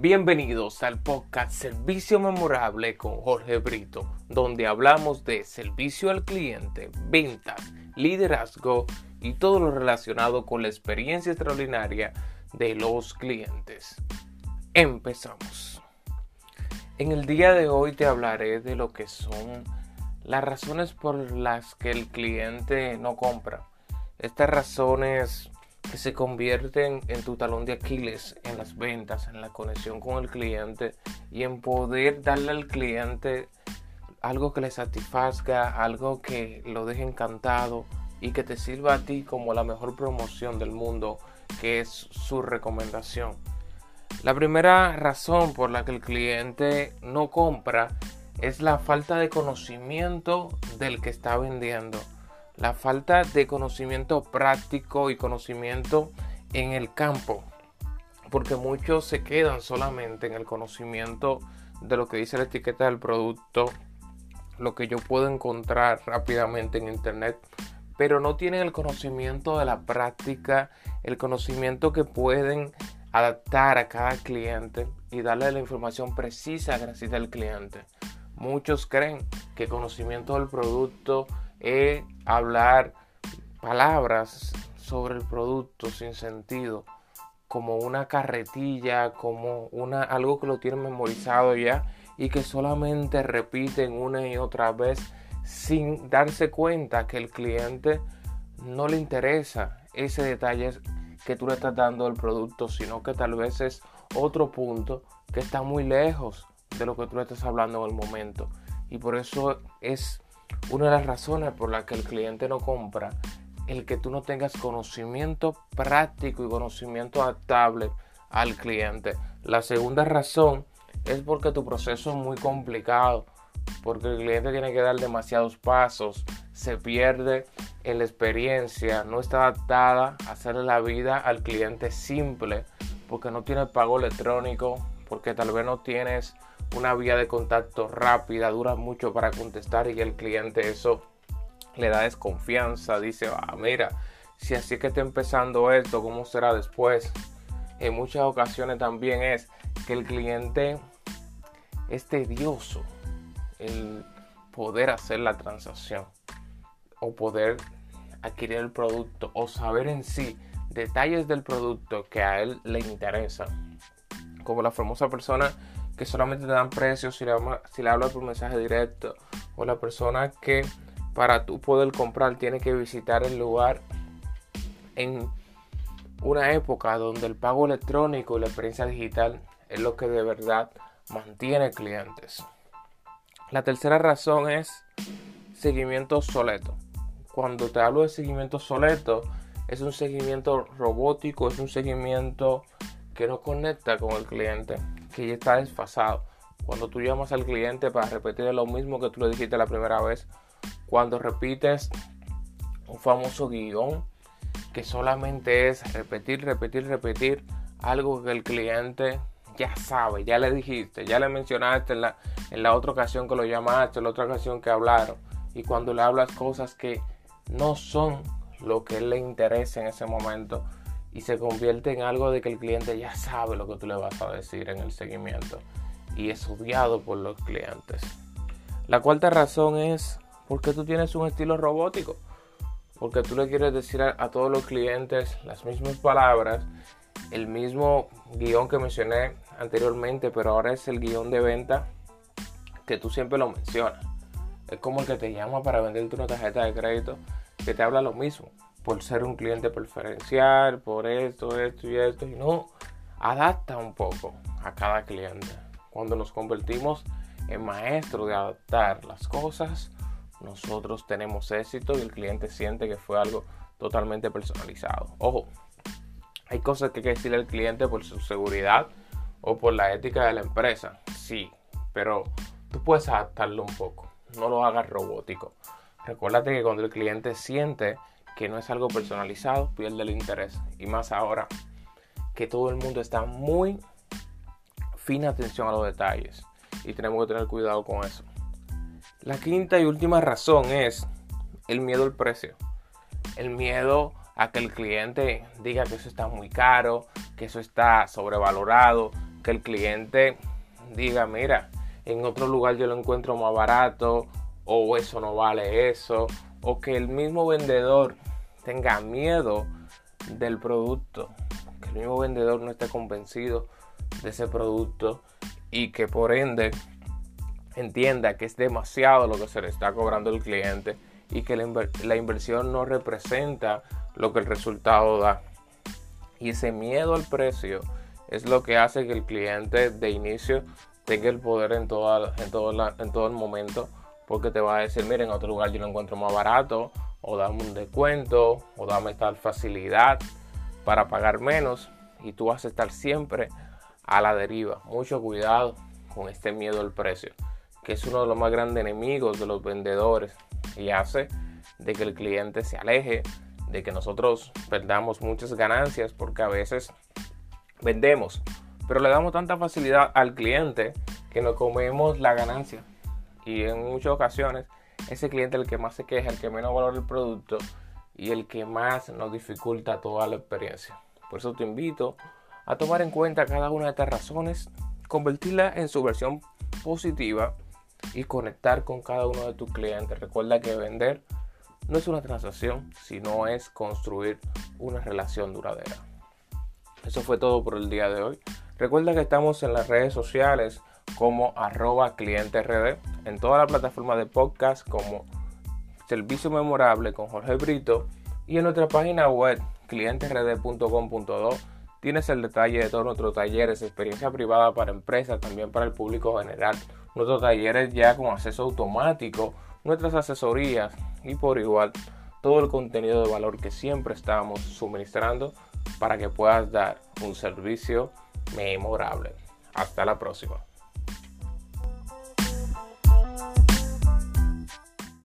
Bienvenidos al podcast Servicio Memorable con Jorge Brito, donde hablamos de servicio al cliente, ventas, liderazgo y todo lo relacionado con la experiencia extraordinaria de los clientes. Empezamos. En el día de hoy te hablaré de lo que son las razones por las que el cliente no compra. Estas razones que se convierten en tu talón de Aquiles en las ventas, en la conexión con el cliente y en poder darle al cliente algo que le satisfazga, algo que lo deje encantado y que te sirva a ti como la mejor promoción del mundo, que es su recomendación. La primera razón por la que el cliente no compra es la falta de conocimiento del que está vendiendo la falta de conocimiento práctico y conocimiento en el campo, porque muchos se quedan solamente en el conocimiento de lo que dice la etiqueta del producto, lo que yo puedo encontrar rápidamente en internet, pero no tienen el conocimiento de la práctica, el conocimiento que pueden adaptar a cada cliente y darle la información precisa que necesita el cliente. Muchos creen que conocimiento del producto es hablar palabras sobre el producto sin sentido, como una carretilla, como una, algo que lo tienen memorizado ya y que solamente repiten una y otra vez sin darse cuenta que el cliente no le interesa ese detalle que tú le estás dando al producto, sino que tal vez es otro punto que está muy lejos de lo que tú le estás hablando en el momento. Y por eso es una de las razones por las que el cliente no compra, el que tú no tengas conocimiento práctico y conocimiento adaptable al cliente. La segunda razón es porque tu proceso es muy complicado, porque el cliente tiene que dar demasiados pasos, se pierde en la experiencia, no está adaptada a hacerle la vida al cliente simple, porque no tiene pago electrónico, porque tal vez no tienes una vía de contacto rápida, dura mucho para contestar y el cliente eso le da desconfianza, dice, ah, mira, si así es que está empezando esto, ¿cómo será después? En muchas ocasiones también es que el cliente es tedioso el poder hacer la transacción o poder adquirir el producto o saber en sí detalles del producto que a él le interesan. Como la famosa persona que solamente te dan precios si le, si le hablas por mensaje directo o la persona que para tú poder comprar tiene que visitar el lugar en una época donde el pago electrónico y la experiencia digital es lo que de verdad mantiene clientes. La tercera razón es seguimiento soleto. Cuando te hablo de seguimiento soleto, es un seguimiento robótico, es un seguimiento que no conecta con el cliente que ya está desfasado. Cuando tú llamas al cliente para repetir lo mismo que tú le dijiste la primera vez, cuando repites un famoso guion que solamente es repetir, repetir, repetir algo que el cliente ya sabe, ya le dijiste, ya le mencionaste en la, en la otra ocasión que lo llamaste, en la otra ocasión que hablaron, y cuando le hablas cosas que no son lo que le interesa en ese momento, y se convierte en algo de que el cliente ya sabe lo que tú le vas a decir en el seguimiento y es odiado por los clientes. La cuarta razón es porque tú tienes un estilo robótico, porque tú le quieres decir a, todos los clientes las mismas palabras, el mismo guion que mencioné anteriormente, pero ahora es el guion de venta que tú siempre lo mencionas. Es como el que te llama para venderte una tarjeta de crédito que te habla lo mismo por ser un cliente preferencial, por esto, esto y esto, y no adapta un poco a cada cliente. Cuando nos convertimos en maestros de adaptar las cosas, nosotros tenemos éxito y el cliente siente que fue algo totalmente personalizado. Ojo, hay cosas que hay que decirle al cliente por su seguridad o por la ética de la empresa, sí, pero tú puedes adaptarlo un poco, no lo hagas robótico. Recuérdate que cuando el cliente siente que no es algo personalizado, pierde el interés. Y más ahora que todo el mundo está muy fina atención a los detalles. Y tenemos que tener cuidado con eso. La quinta y última razón es el miedo al precio. El miedo a que el cliente diga que eso está muy caro, que eso está sobrevalorado, que el cliente diga, mira, en otro lugar yo lo encuentro más barato, o eso no vale eso, o que el mismo vendedor tenga miedo del producto, que el mismo vendedor no esté convencido de ese producto y que por ende entienda que es demasiado lo que se le está cobrando el cliente y que la, inversión no representa lo que el resultado da. Y ese miedo al precio es lo que hace que el cliente de inicio tenga el poder en, todo, en todo el momento porque te va a decir, mira, en otro lugar yo lo encuentro más barato, o dame un descuento, o dame tal facilidad para pagar menos, y tú vas a estar siempre a la deriva. Mucho cuidado con este miedo al precio, que es uno de los más grandes enemigos de los vendedores y hace de que el cliente se aleje, de que nosotros perdamos muchas ganancias porque a veces vendemos, pero le damos tanta facilidad al cliente que nos comemos la ganancia. Y en muchas ocasiones ese cliente el que más se queja, el que menos valora el producto y el que más nos dificulta toda la experiencia. Por eso te invito a tomar en cuenta cada una de estas razones, convertirla en su versión positiva y conectar con cada uno de tus clientes. Recuerda que vender no es una transacción, sino es construir una relación duradera. Eso fue todo por el día de hoy. Recuerda que estamos en las redes sociales como arroba cliente en toda la plataforma de podcast como Servicio Memorable con Jorge Brito y en nuestra página web clienterd.com.do Tienes el detalle de todos nuestros talleres, experiencia privada para empresas, también para el público general. Nuestros talleres ya con acceso automático, nuestras asesorías y por igual todo el contenido de valor que siempre estamos suministrando para que puedas dar un servicio memorable. Hasta la próxima.